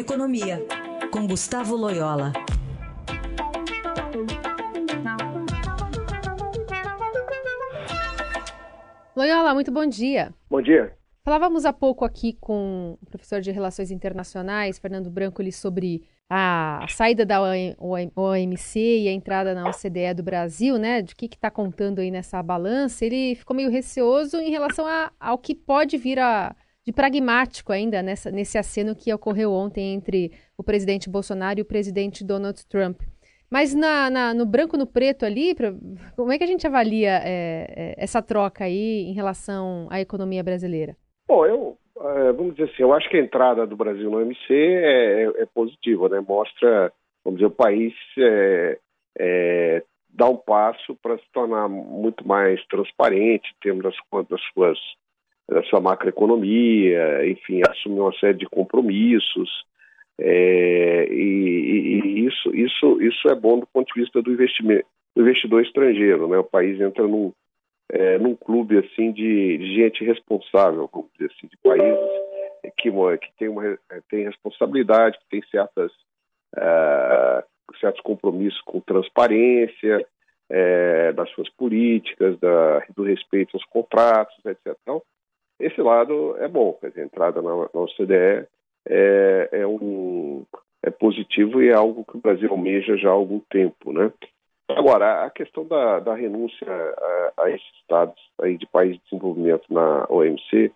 Economia, com Gustavo Loyola. Loyola, muito bom dia. Bom dia. Falávamos há pouco aqui com o professor de Relações Internacionais, Fernando Branco, sobre a saída da OMC e a entrada na OCDE do Brasil, né? De que está contando aí nessa balança. Ele ficou meio receoso em relação a, ao que pode vir a, pragmático ainda nessa, nesse aceno que ocorreu ontem entre o presidente Bolsonaro e o presidente Donald Trump. Mas na, na, no branco no preto ali, pra, como é que a gente avalia é, é, essa troca aí em relação à economia brasileira? Bom, eu é, vamos dizer assim, eu acho que a entrada do Brasil no OMC é, é, é positiva, né? Mostra, vamos dizer, o país é, é, dá um passo para se tornar muito mais transparente termos das, das suas sua macroeconomia, enfim, assumir uma série de compromissos, é, e, e, isso, isso, isso é bom do ponto de vista do, investimento, do investidor estrangeiro. Né? O país entra num, é, num clube assim de, de, gente responsável, vamos dizer assim, de países que, que tem, uma, tem responsabilidade, que tem certas, é, certos compromissos com transparência é, das suas políticas, da, do respeito aos contratos, etc. Então, esse lado é bom, quer dizer, a entrada na, na OCDE é, é, um, é positivo e é algo que o Brasil almeja já há algum tempo, né? Agora, a questão da, da renúncia a, a, esses estados aí de país de desenvolvimento na OMC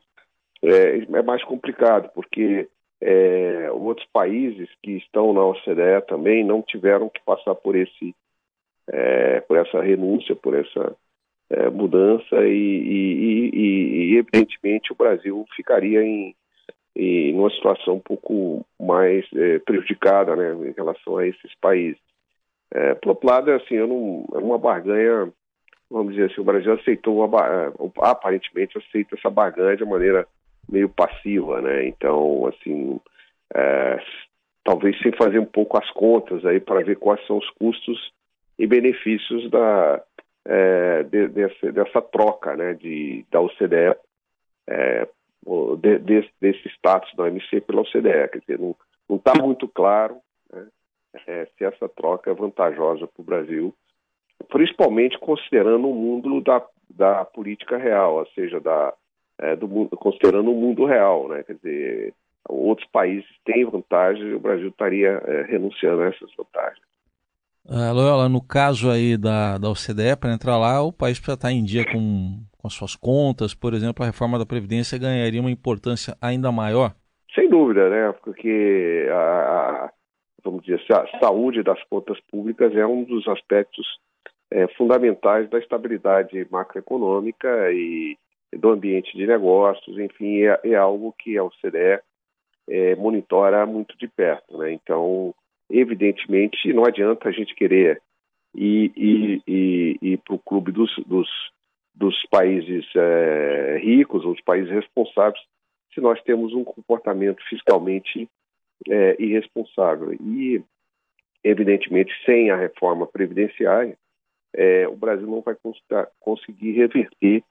é, é mais complicado, porque é, outros países que estão na OCDE também não tiveram que passar por esse é, por essa renúncia, por essa é, mudança e, e, e, e, evidentemente o Brasil ficaria em, e numa situação um pouco mais é, prejudicada né, em relação a esses países. É, por outro lado, é assim, é uma barganha, vamos dizer assim, o Brasil aceitou, uma, aparentemente aceita essa barganha de maneira meio passiva, né? Então, assim, é, talvez sem fazer um pouco as contas aí para ver quais são os custos e benefícios da, é, de, dessa, dessa troca, né, de, da OCDE é, de, desse, desse status da OMC pela OCDE. Quer dizer, não está muito claro né, é, se essa troca é vantajosa para o Brasil, principalmente considerando o mundo da, da política real, ou seja, da, é, do mundo, considerando o mundo real. Né, quer dizer, outros países têm vantagens e o Brasil estaria é, renunciando a essas vantagens. Uh, Loyola, no caso aí da, da OCDE, para entrar lá, o país precisa estar em dia com com as suas contas, por exemplo, a reforma da Previdência ganharia uma importância ainda maior? Sem dúvida, né? Porque a, vamos dizer, a saúde das contas públicas é um dos aspectos é, fundamentais da estabilidade macroeconômica e do ambiente de negócios, enfim, é, é algo que a OCDE é, monitora muito de perto, né? Então, evidentemente, não adianta a gente querer ir, ir, ir, ir para o clube dos, dos dos países é, ricos, os países responsáveis, se nós temos um comportamento fiscalmente é, irresponsável. E, evidentemente, sem a reforma previdenciária, é, o Brasil não vai conseguir reverter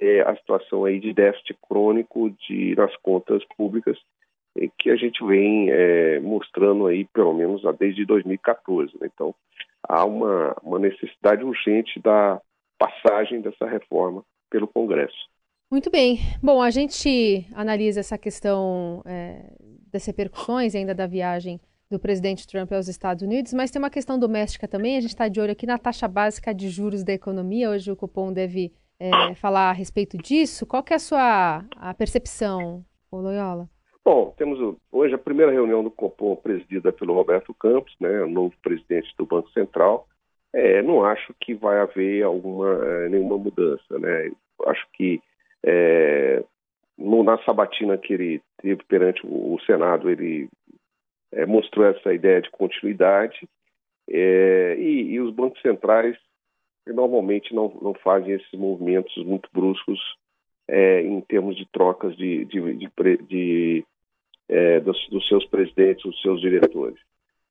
é, a situação aí de déficit crônico de, nas contas públicas a gente vem é, mostrando aí, pelo menos desde 2014. Né? Então, há uma, uma necessidade urgente da passagem dessa reforma pelo Congresso. Muito bem. Bom, a gente analisa essa questão é, das repercussões ainda da viagem do presidente Trump aos Estados Unidos, mas tem uma questão doméstica também. A gente está de olho aqui na taxa básica de juros da economia. Hoje o Copom deve é, falar a respeito disso. Qual que é a sua a percepção, Loyola? Bom, temos hoje a primeira reunião do Copom presidida pelo Roberto Campos, né, novo presidente do Banco Central. É, não acho que vai haver alguma é, nenhuma mudança, né? Acho que é, no, na sabatina que ele teve perante o, o Senado, ele é, mostrou essa ideia de continuidade é, e, e, os bancos centrais normalmente não, não fazem esses movimentos muito bruscos é, em termos de trocas de, de, de, de dos, dos seus presidentes, dos seus diretores.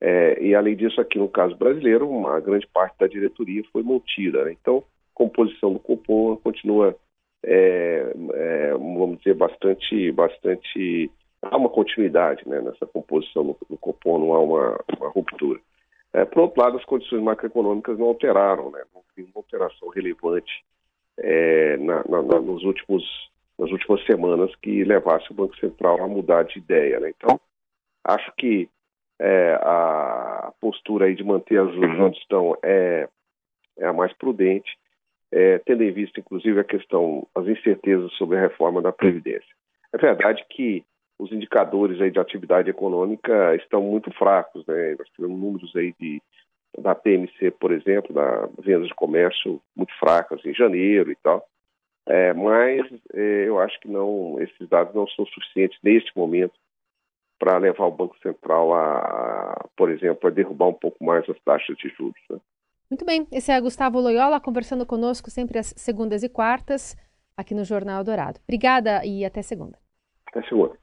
É, e além disso, aqui no caso brasileiro, uma grande parte da diretoria foi mantida. Né? Então, a composição do Copom continua, é, é, vamos dizer, bastante, bastante há uma continuidade né, nessa composição no, no Copom, não há uma, uma ruptura. É, por outro lado, as condições macroeconômicas não alteraram, né, não tem uma alteração relevante é, na, na, na, nos últimos, nas últimas semanas que levasse o Banco Central a mudar de ideia. Né? Então, acho que é, a postura aí de manter as juros onde estão é, é a mais prudente, é, tendo em vista, inclusive, a questão, as incertezas sobre a reforma da Previdência. É verdade que os indicadores aí de atividade econômica estão muito fracos, né? Nós tivemos números aí de, da PMC, por exemplo, da venda de comércio muito fracas em janeiro e tal. É, mas é, eu acho que não, esses dados não são suficientes neste momento para levar o Banco Central a, por exemplo, a derrubar um pouco mais as taxas de juros. Né? Muito bem, esse é Gustavo Loyola conversando conosco sempre às segundas e quartas aqui no Jornal Dourado. Obrigada e até segunda. Até segunda.